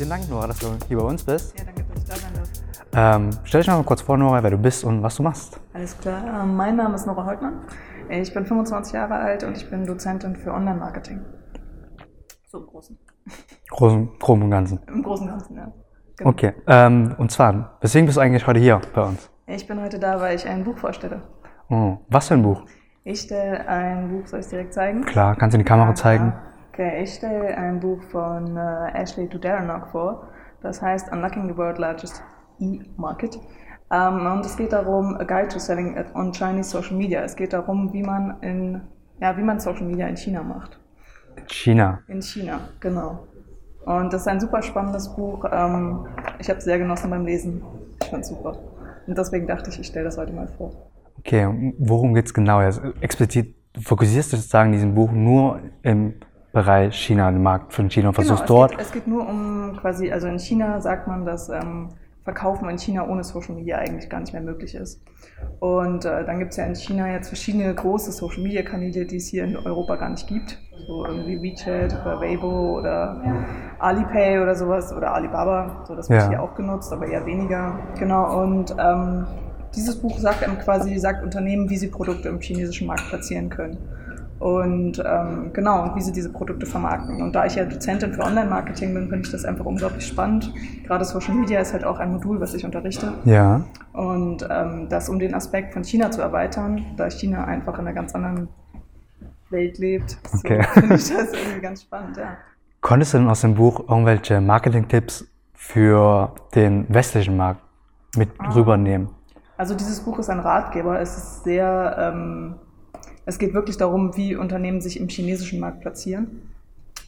Vielen Dank, Nora, dass du hier bei uns bist. Ja, danke, dass ich da sein darf. Ähm, stell dich mal kurz vor, Nora, wer du bist und was du machst. Alles klar. Ähm, mein Name ist Nora Holtmann. Ich bin 25 Jahre alt und ich bin Dozentin für Online-Marketing. So im Großen. Großen, groben und Ganzen. Im Großen und Ganzen, ja. Genau. Okay. Ähm, und zwar, weswegen bist du eigentlich heute hier bei uns? Ich bin heute da, weil ich ein Buch vorstelle. Oh, was für ein Buch? Ich stelle ein Buch, soll ich es direkt zeigen? Klar, kannst du in die Kamera zeigen? Okay, ich stelle ein Buch von äh, Ashley Tuderanok vor. Das heißt Unlocking the World Largest E-Market. Ähm, und es geht darum, a guide to selling on Chinese Social Media. Es geht darum, wie man in, ja, wie man Social Media in China macht. China. In China, genau. Und das ist ein super spannendes Buch. Ähm, ich habe es sehr genossen beim Lesen. Ich fand es super. Und deswegen dachte ich, ich stelle das heute mal vor. Okay, worum geht es genau? Also explizit fokussierst du sozusagen in diesem Buch nur im Bereich China, den Markt von China und versuchst genau, es dort. Geht, es geht nur um quasi, also in China sagt man, dass ähm, Verkaufen in China ohne Social Media eigentlich gar nicht mehr möglich ist. Und äh, dann gibt es ja in China jetzt verschiedene große Social Media Kanäle, die es hier in Europa gar nicht gibt. So irgendwie WeChat oder Weibo oder Alipay oder sowas oder Alibaba. So, das wird Ja. hier auch genutzt, aber eher weniger. Genau. Und ähm, dieses Buch sagt einem quasi, sagt Unternehmen, wie sie Produkte im chinesischen Markt platzieren können. Und ähm, genau, wie sie diese Produkte vermarkten. Und da ich ja Dozentin für Online-Marketing bin, finde ich das einfach unglaublich spannend. Gerade Social Media ist halt auch ein Modul, was ich unterrichte. Ja. Und ähm, das, um den Aspekt von China zu erweitern, da China einfach in einer ganz anderen Welt lebt, so Okay. finde ich das irgendwie ganz spannend, ja. Konntest du denn aus dem Buch irgendwelche Marketing-Tipps für den westlichen Markt mit Ah. rübernehmen? Also dieses Buch ist ein Ratgeber. Es ist sehr, ähm, es geht wirklich darum, wie Unternehmen sich im chinesischen Markt platzieren.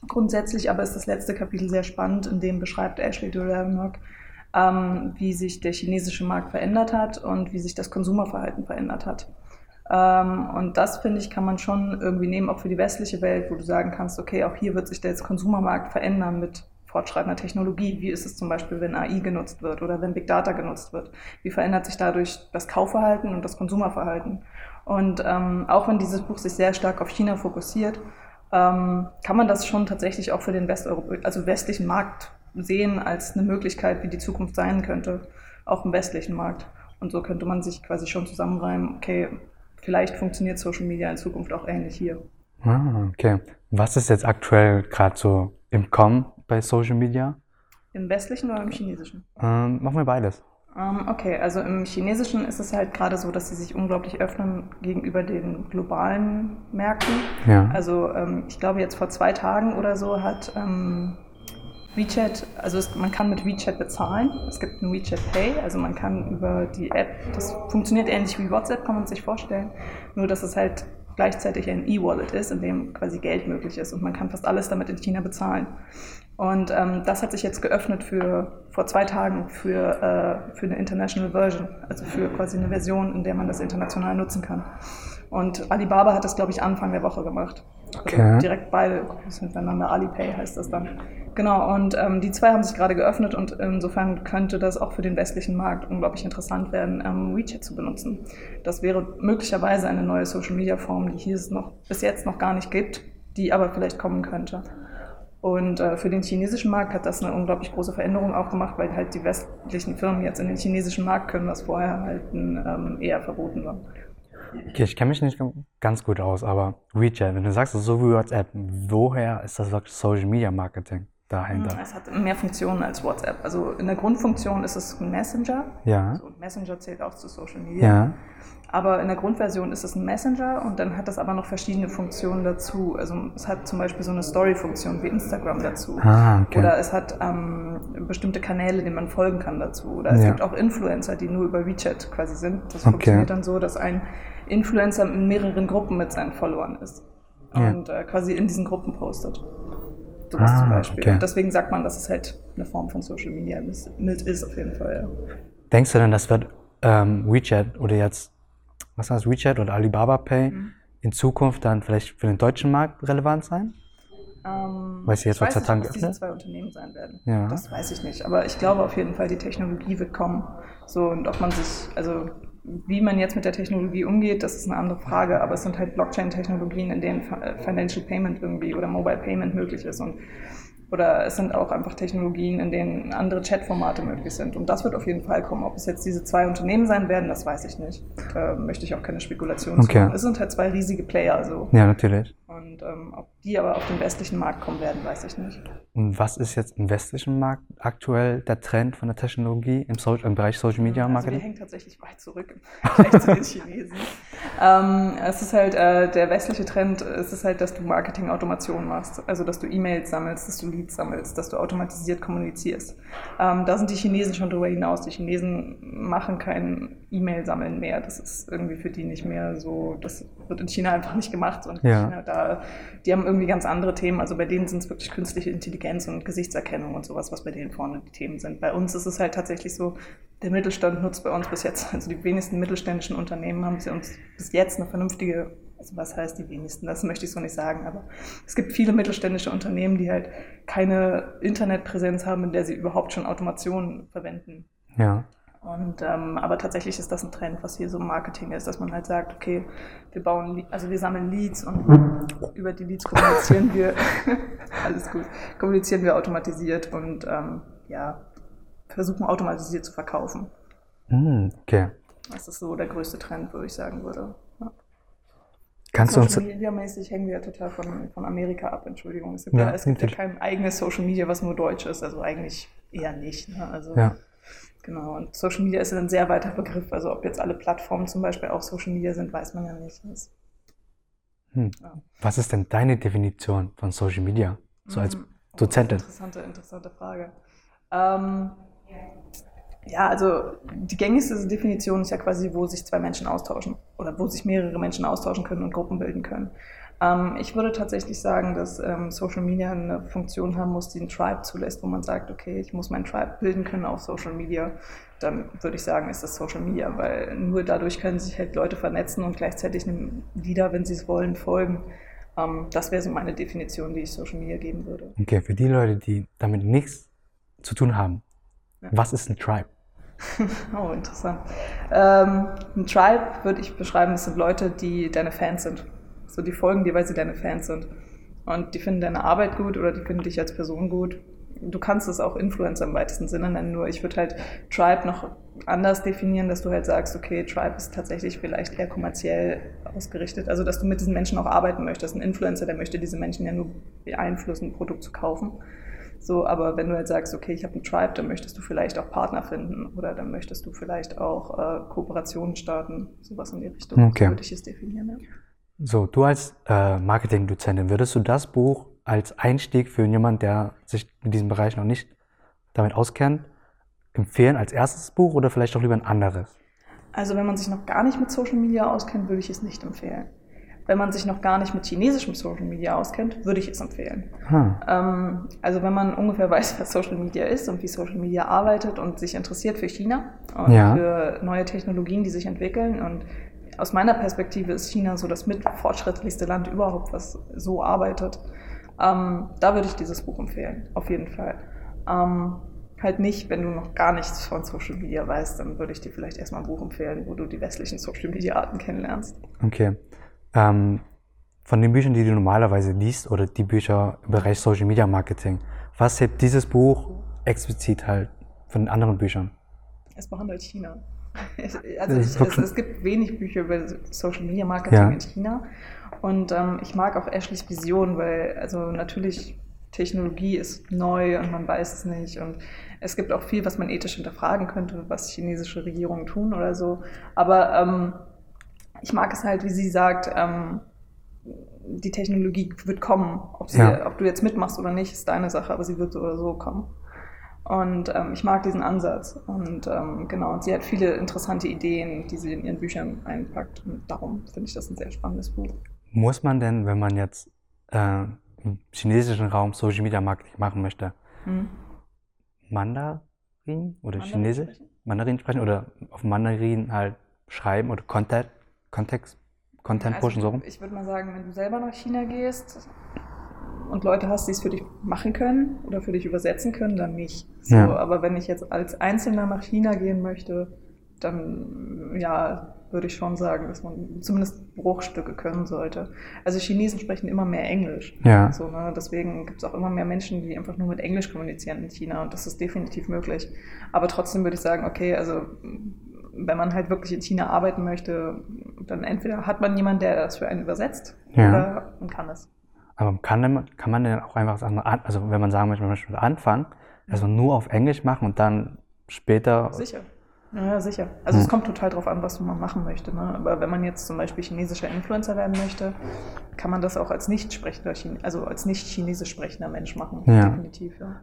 Grundsätzlich aber ist das letzte Kapitel sehr spannend, in dem beschreibt Ashley Duranok, ähm, wie sich der chinesische Markt verändert hat und wie sich das Konsumerverhalten verändert hat. Ähm, und das, finde ich, kann man schon irgendwie nehmen, auch für die westliche Welt, wo du sagen kannst, okay, auch hier wird sich der Konsumermarkt verändern mit fortschreitender Technologie. Wie ist es zum Beispiel, wenn AI genutzt wird oder wenn Big Data genutzt wird? Wie verändert sich dadurch das Kaufverhalten und das Konsumerverhalten? Und ähm, auch wenn dieses Buch sich sehr stark auf China fokussiert, ähm, kann man das schon tatsächlich auch für den Westeuropa also westlichen Markt sehen als eine Möglichkeit, wie die Zukunft sein könnte, auch im westlichen Markt. Und so könnte man sich quasi schon zusammenreimen, okay, vielleicht funktioniert Social Media in Zukunft auch ähnlich hier. Ah, okay. Was ist jetzt aktuell gerade so im Kommen bei Social Media? Im westlichen oder im chinesischen? Ähm, machen wir beides. Ähm, okay, also im Chinesischen ist es halt gerade so, dass sie sich unglaublich öffnen gegenüber den globalen Märkten. Ja. Also ähm, ich glaube jetzt vor zwei Tagen oder so hat ähm, WeChat, also es, man kann mit WeChat bezahlen. Es gibt ein WeChat Pay, also man kann über die App, das funktioniert ähnlich wie WhatsApp, kann man sich vorstellen, nur dass es halt gleichzeitig ein E-Wallet ist, in dem quasi Geld möglich ist und man kann fast alles damit in China bezahlen. Und ähm, das hat sich jetzt geöffnet für vor zwei Tagen für, äh, für eine International Version, also für quasi eine Version, in der man das international nutzen kann. Und Alibaba hat das, glaube ich, Anfang der Woche gemacht. Okay. Also direkt beide miteinander. Alipay heißt das dann. Genau, und ähm, die zwei haben sich gerade geöffnet und insofern könnte das auch für den westlichen Markt unglaublich interessant werden, ähm, WeChat zu benutzen. Das wäre möglicherweise eine neue Social-Media-Form, die hier es noch bis jetzt noch gar nicht gibt, die aber vielleicht kommen könnte. Und äh, für den chinesischen Markt hat das eine unglaublich große Veränderung auch gemacht, weil halt die westlichen Firmen jetzt in den chinesischen Markt können, was vorher halt ähm, eher verboten war. Okay, ich kenne mich nicht ganz gut aus, aber WeChat, wenn du sagst, so wie WhatsApp, woher ist das wirklich Social Media Marketing dahinter? Es hat mehr Funktionen als WhatsApp. Also in der Grundfunktion ist es ein Messenger. Ja. Also Messenger zählt auch zu Social Media. Ja. Aber in der Grundversion ist es ein Messenger und dann hat es aber noch verschiedene Funktionen dazu. Also es hat zum Beispiel so eine Story-Funktion wie Instagram dazu. Ah, okay. Oder es hat ähm, bestimmte Kanäle, denen man folgen kann dazu. Oder es Ja. gibt auch Influencer, die nur über WeChat quasi sind. Das Okay. funktioniert dann so, dass ein Influencer in mehreren Gruppen mit seinen Followern ist. Ja. Und äh, quasi in diesen Gruppen postet. Sowas Ah, zum Beispiel. okay. Und deswegen sagt man, dass es halt eine Form von Social Media ist, mit ist auf jeden Fall. Denkst du denn, das wird ähm, WeChat oder jetzt, was heißt WeChat oder Alibaba Pay Mhm. in Zukunft dann vielleicht für den deutschen Markt relevant sein? Ähm, Weil sie jetzt ich weiß nicht, es diese zwei Unternehmen sein werden. Ja. Das weiß ich nicht. Aber ich glaube auf jeden Fall, die Technologie wird kommen. So, und ob man sich, also wie man jetzt mit der Technologie umgeht, das ist eine andere Frage. Aber es sind halt Blockchain-Technologien, in denen Fi- Financial Payment irgendwie oder Mobile Payment möglich ist. Und Oder es sind auch einfach Technologien, in denen andere Chatformate möglich sind. Und das wird auf jeden Fall kommen. Ob es jetzt diese zwei Unternehmen sein werden, das weiß ich nicht. Da möchte ich auch keine Spekulationen Okay. Es sind halt zwei riesige Player so. Ja, natürlich. Und ähm, ob die aber auf den westlichen Markt kommen werden, weiß ich nicht. Und was ist jetzt im westlichen Markt aktuell der Trend von der Technologie im, so im Bereich Social Media Also wir Marketing? hängen tatsächlich weit zurück im Vergleich zu den Chinesen. Ähm, es ist halt äh, der westliche Trend, es ist halt, dass du Marketing-Automation machst. Also dass du E-Mails sammelst, dass du Leads sammelst, dass du automatisiert kommunizierst. Ähm, da sind die Chinesen schon drüber hinaus. Die Chinesen machen kein E-Mail-Sammeln mehr. Das ist irgendwie für die nicht mehr so, das wird in China einfach nicht gemacht. Und Ja. China, da, die haben irgendwie ganz andere Themen. Also bei denen sind es wirklich künstliche Intelligenz und Gesichtserkennung und sowas, was bei denen vorne die Themen sind. Bei uns ist es halt tatsächlich so, der Mittelstand nutzt bei uns bis jetzt, also die wenigsten mittelständischen Unternehmen haben sie uns bis jetzt eine vernünftige, also was heißt die wenigsten, das möchte ich so nicht sagen, aber es gibt viele mittelständische Unternehmen, die halt keine Internetpräsenz haben, in der sie überhaupt schon Automation verwenden. Ja. Und, ähm, aber tatsächlich ist das ein Trend, was hier so im Marketing ist, dass man halt sagt, okay, wir bauen, also wir sammeln Leads und über die Leads kommunizieren wir, alles gut, kommunizieren wir automatisiert und ähm, ja, versuchen automatisiert zu verkaufen. Hm, okay. Das ist so der größte Trend, würde ich sagen würde. Ja. Kannst du uns. Social Media mäßig hängen wir ja total von, von Amerika ab, Entschuldigung. Es gibt, Ja, ja, es gibt ja kein eigenes Social Media, was nur deutsch ist, also eigentlich eher nicht. Ne? Also, Ja. Genau, und Social Media ist ja ein sehr weiter Begriff. Also ob jetzt alle Plattformen zum Beispiel auch Social Media sind, weiß man ja nicht. Das, Hm. Ja. Was ist denn deine Definition von Social Media? So als Mhm. Dozentin. Interessante, interessante Frage. Ähm, ja, also die gängigste Definition ist ja quasi, wo sich zwei Menschen austauschen oder wo sich mehrere Menschen austauschen können und Gruppen bilden können. Ähm, ich würde tatsächlich sagen, dass ähm, Social Media eine Funktion haben muss, die einen Tribe zulässt, wo man sagt, okay, ich muss meinen Tribe bilden können auf Social Media. Dann würde ich sagen, ist das Social Media, weil nur dadurch können sich halt Leute vernetzen und gleichzeitig einem Leader, wenn sie es wollen, folgen. Ähm, das wäre so meine Definition, die ich Social Media geben würde. Okay, für die Leute, die damit nichts zu tun haben, Ja. was ist ein Tribe? Oh, interessant. Ein Tribe würde ich beschreiben, das sind Leute, die deine Fans sind. So, die folgen dir, weil sie deine Fans sind. Und die finden deine Arbeit gut oder die finden dich als Person gut. Du kannst es auch Influencer im weitesten Sinne nennen, nur ich würde halt Tribe noch anders definieren, dass du halt sagst, okay, Tribe ist tatsächlich vielleicht eher kommerziell ausgerichtet. Also, dass du mit diesen Menschen auch arbeiten möchtest. Ein Influencer, der möchte diese Menschen ja nur beeinflussen, ein Produkt zu kaufen. So, aber wenn du jetzt sagst, okay, ich habe einen Tribe, dann möchtest du vielleicht auch Partner finden oder dann möchtest du vielleicht auch äh, Kooperationen starten, sowas in die Richtung. Okay. So würde ich es definieren. Ja. So, du als äh, Marketingdozentin, würdest du das Buch als Einstieg für jemanden, der sich mit diesem Bereich noch nicht damit auskennt, empfehlen als erstes Buch oder vielleicht auch lieber ein anderes? Also wenn man sich noch gar nicht mit Social Media auskennt, würde ich es nicht empfehlen. Wenn man sich noch gar nicht mit chinesischem Social Media auskennt, würde ich es empfehlen. Hm. Ähm, also wenn man ungefähr weiß, was Social Media ist und wie Social Media arbeitet und sich interessiert für China und Ja. für neue Technologien, die sich entwickeln und aus meiner Perspektive ist China so das mitfortschrittlichste Land überhaupt, was so arbeitet. Ähm, da würde ich dieses Buch empfehlen, auf jeden Fall. Ähm, halt nicht, wenn du noch gar nichts von Social Media weißt, dann würde ich dir vielleicht erstmal ein Buch empfehlen, wo du die westlichen Social Media Arten kennenlernst. Okay. Ähm, von den Büchern, die du normalerweise liest oder die Bücher im Bereich Social Media Marketing, was hebt dieses Buch explizit halt von den anderen Büchern? Es behandelt China. Also ich, es, es gibt wenig Bücher über Social Media Marketing Ja. in China. Und ähm, ich mag auch Ashleys Vision, weil also natürlich Technologie ist neu und man weiß es nicht. Und es gibt auch viel, was man ethisch hinterfragen könnte, was chinesische Regierungen tun oder so. Aber ähm, ich mag es halt, wie sie sagt, ähm, die Technologie wird kommen. Ob, sie, Ja. ob du jetzt mitmachst oder nicht, ist deine Sache, aber sie wird so oder so kommen. Und ähm, ich mag diesen Ansatz. Und ähm, genau, und sie hat viele interessante Ideen, die sie in ihren Büchern einpackt. Und darum finde ich das ein sehr spannendes Buch. Muss man denn, wenn man jetzt äh, im chinesischen Raum Social Media Marketing machen möchte, Hm. Mandarin oder Mandarin Chinesisch? sprechen? Mandarin sprechen oder auf Mandarin halt schreiben oder Content, Kontext, Content pushen, so Also, rum? ich würde mal sagen, wenn du selber nach China gehst und Leute hast, die es für dich machen können oder für dich übersetzen können, dann nicht. So, Ja. Aber wenn ich jetzt als Einzelner nach China gehen möchte, dann ja, würde ich schon sagen, dass man zumindest Bruchstücke können sollte. Also Chinesen sprechen immer mehr Englisch. Ja. So, ne? Deswegen gibt es auch immer mehr Menschen, die einfach nur mit Englisch kommunizieren in China und das ist definitiv möglich. Aber trotzdem würde ich sagen, okay, also wenn man halt wirklich in China arbeiten möchte, dann entweder hat man jemanden, der das für einen übersetzt Ja. oder man kann es. Aber kann, kann man denn auch einfach sagen, also wenn man sagen möchte, man möchte anfangen, also nur auf Englisch machen und dann später. Sicher. Ja, sicher. Also Hm. es kommt total drauf an, was man machen möchte. Ne? Aber wenn man jetzt zum Beispiel chinesischer Influencer werden möchte, kann man das auch als nicht sprechender, also als nicht chinesisch sprechender Mensch machen. Ja. Definitiv, ja.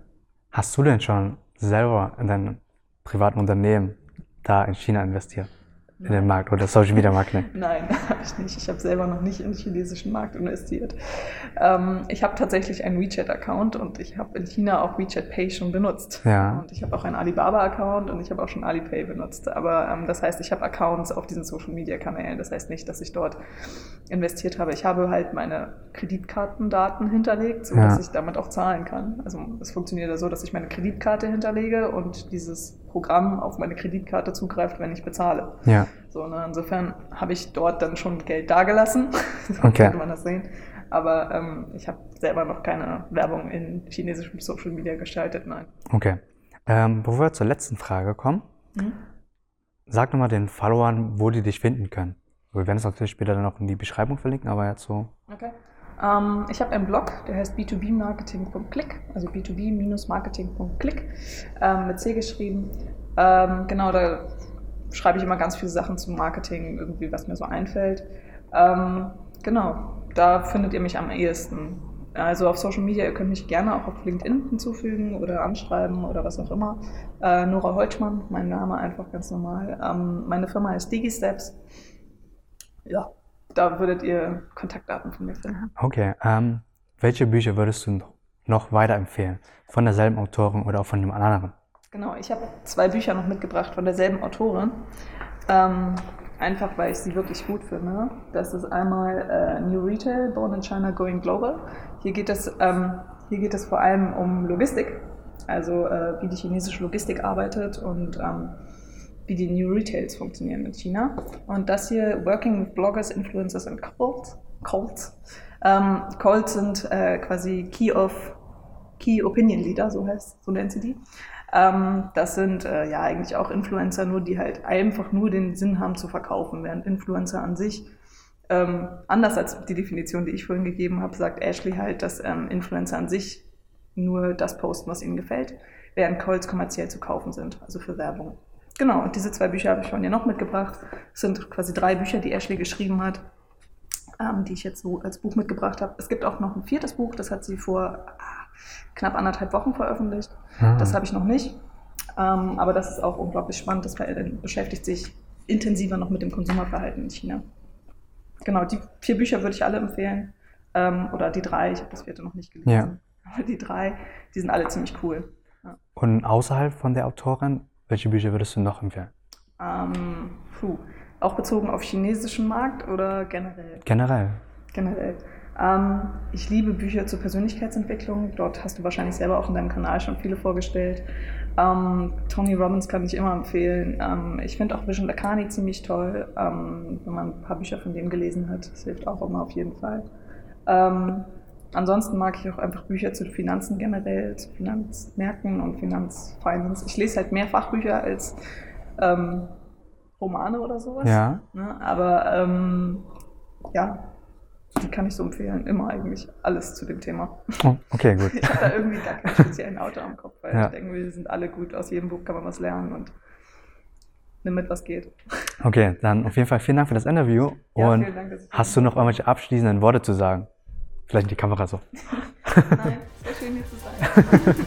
Hast du denn schon selber in deinem privaten Unternehmen da in China investiert? In den Markt oder Social Media Marketing? Nein, habe ich nicht. Ich habe selber noch nicht in den chinesischen Markt investiert. Ähm, ich habe tatsächlich einen WeChat-Account und ich habe in China auch WeChat Pay schon benutzt. Ja. Und ich habe auch einen Alibaba-Account und ich habe auch schon Alipay benutzt. Aber ähm, das heißt, ich habe Accounts auf diesen Social-Media-Kanälen. Das heißt nicht, dass ich dort investiert habe. Ich habe halt meine Kreditkartendaten hinterlegt, sodass Ja. ich damit auch zahlen kann. Also es funktioniert ja so, dass ich meine Kreditkarte hinterlege und dieses Programm auf meine Kreditkarte zugreift, wenn ich bezahle. Ja. So, ne, insofern habe ich dort dann schon Geld dagelassen, so Okay. könnte man das sehen. Aber ähm, ich habe selber noch keine Werbung in chinesischem Social Media geschaltet, nein. Okay. Ähm, bevor wir zur letzten Frage kommen, Mhm. sag nochmal den Followern, wo die dich finden können. Wir werden es natürlich später dann auch in die Beschreibung verlinken, aber jetzt so. Okay. Ähm, ich habe einen Blog, der heißt b2bmarketing.click, also b2b-marketing.click, ähm, mit C geschrieben. Ähm, genau, da schreibe ich immer ganz viele Sachen zum Marketing, irgendwie, was mir so einfällt. Ähm, genau, da findet ihr mich am ehesten. Also auf Social Media, ihr könnt mich gerne auch auf LinkedIn hinzufügen oder anschreiben oder was auch immer. Äh, Nora Holtmann, mein Name einfach ganz normal. Ähm, meine Firma ist DigiSteps. Ja, da würdet ihr Kontaktdaten von mir finden. Okay. Ähm, welche Bücher würdest du noch weiterempfehlen? Von derselben Autorin oder auch von einem anderen? Genau, ich habe zwei Bücher noch mitgebracht von derselben Autorin. Ähm, einfach weil ich sie wirklich gut finde. Das ist einmal äh, New Retail, Born in China, Going Global. Hier geht es, ähm, hier geht es vor allem um Logistik, also äh, wie die chinesische Logistik arbeitet und ähm, wie die New Retails funktionieren in China. Und das hier, Working with Bloggers, Influencers and Cults. Cults, ähm, Cults sind äh, quasi Key of Key Opinion Leader, so heißt, so nennt sie die. Ähm, das sind äh, ja eigentlich auch Influencer, nur die halt einfach nur den Sinn haben zu verkaufen, während Influencer an sich, ähm, anders als die Definition, die ich vorhin gegeben habe, sagt Ashley halt, dass ähm, Influencer an sich nur das posten, was ihnen gefällt, während Calls kommerziell zu kaufen sind, also für Werbung. Genau, und diese zwei Bücher habe ich von ihr noch mitgebracht. Das sind quasi drei Bücher, die Ashley geschrieben hat, ähm, die ich jetzt so als Buch mitgebracht habe. Es gibt auch noch ein viertes Buch, das hat sie vor knapp anderthalb Wochen veröffentlicht. Ah. Das habe ich noch nicht. Ähm, aber das ist auch unglaublich spannend. Das beschäftigt sich intensiver noch mit dem Konsumerverhalten in China. Genau, die vier Bücher würde ich alle empfehlen. Ähm, oder die drei, ich habe das vierte noch nicht gelesen. Ja. Aber die drei, die sind alle ziemlich cool. Und außerhalb von der Autorin, welche Bücher würdest du noch empfehlen? Ähm, puh. Auch bezogen auf chinesischen Markt oder generell? Generell. Generell. Ähm, ich liebe Bücher zur Persönlichkeitsentwicklung. Dort hast du wahrscheinlich selber auch in deinem Kanal schon viele vorgestellt. Ähm, Tony Robbins kann ich immer empfehlen. Ähm, ich finde auch Vision Lakhani ziemlich toll, wenn man ein paar Bücher von dem gelesen hat. Das hilft auch immer auf jeden Fall. Ansonsten mag ich auch einfach Bücher zu Finanzen generell, zu Finanzmärkten und Finanzfinance. Ich lese halt mehr Fachbücher als Romane oder sowas. Ja. Ne? Aber ja, kann ich so empfehlen. Immer eigentlich alles zu dem Thema. Oh, okay, gut. Ich habe da irgendwie gar keinen speziellen Autor am Kopf, weil Ja. ich denke, wir sind alle gut. Aus jedem Buch kann man was lernen und nimm mit, was geht. Okay, dann auf jeden Fall vielen Dank für das Interview. Ja, Und vielen Dank, hast du noch irgendwelche abschließenden Worte zu sagen? Vielleicht in die Kamera so. Nein, sehr schön hier zu sein.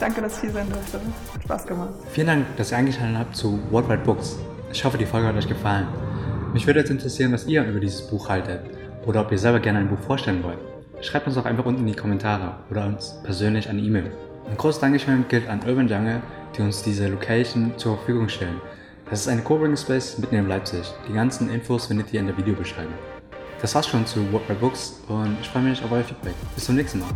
Danke, dass ich hier sein durfte. Hat Spaß gemacht. Vielen Dank, dass ihr eingeschaltet habt zu Worldwide Books. Ich hoffe, die Folge hat euch gefallen. Mich würde jetzt interessieren, was ihr über dieses Buch haltet oder ob ihr selber gerne ein Buch vorstellen wollt. Schreibt uns doch einfach unten in die Kommentare oder uns persönlich eine E-Mail. Ein großes Dankeschön gilt an Urban Jungle, die uns diese Location zur Verfügung stellen. Das ist ein Coworking Space mitten in Leipzig. Die ganzen Infos findet ihr in der Videobeschreibung. Das war's schon zu Worldwide Books und ich freue mich auf euer Feedback. Bis zum nächsten Mal.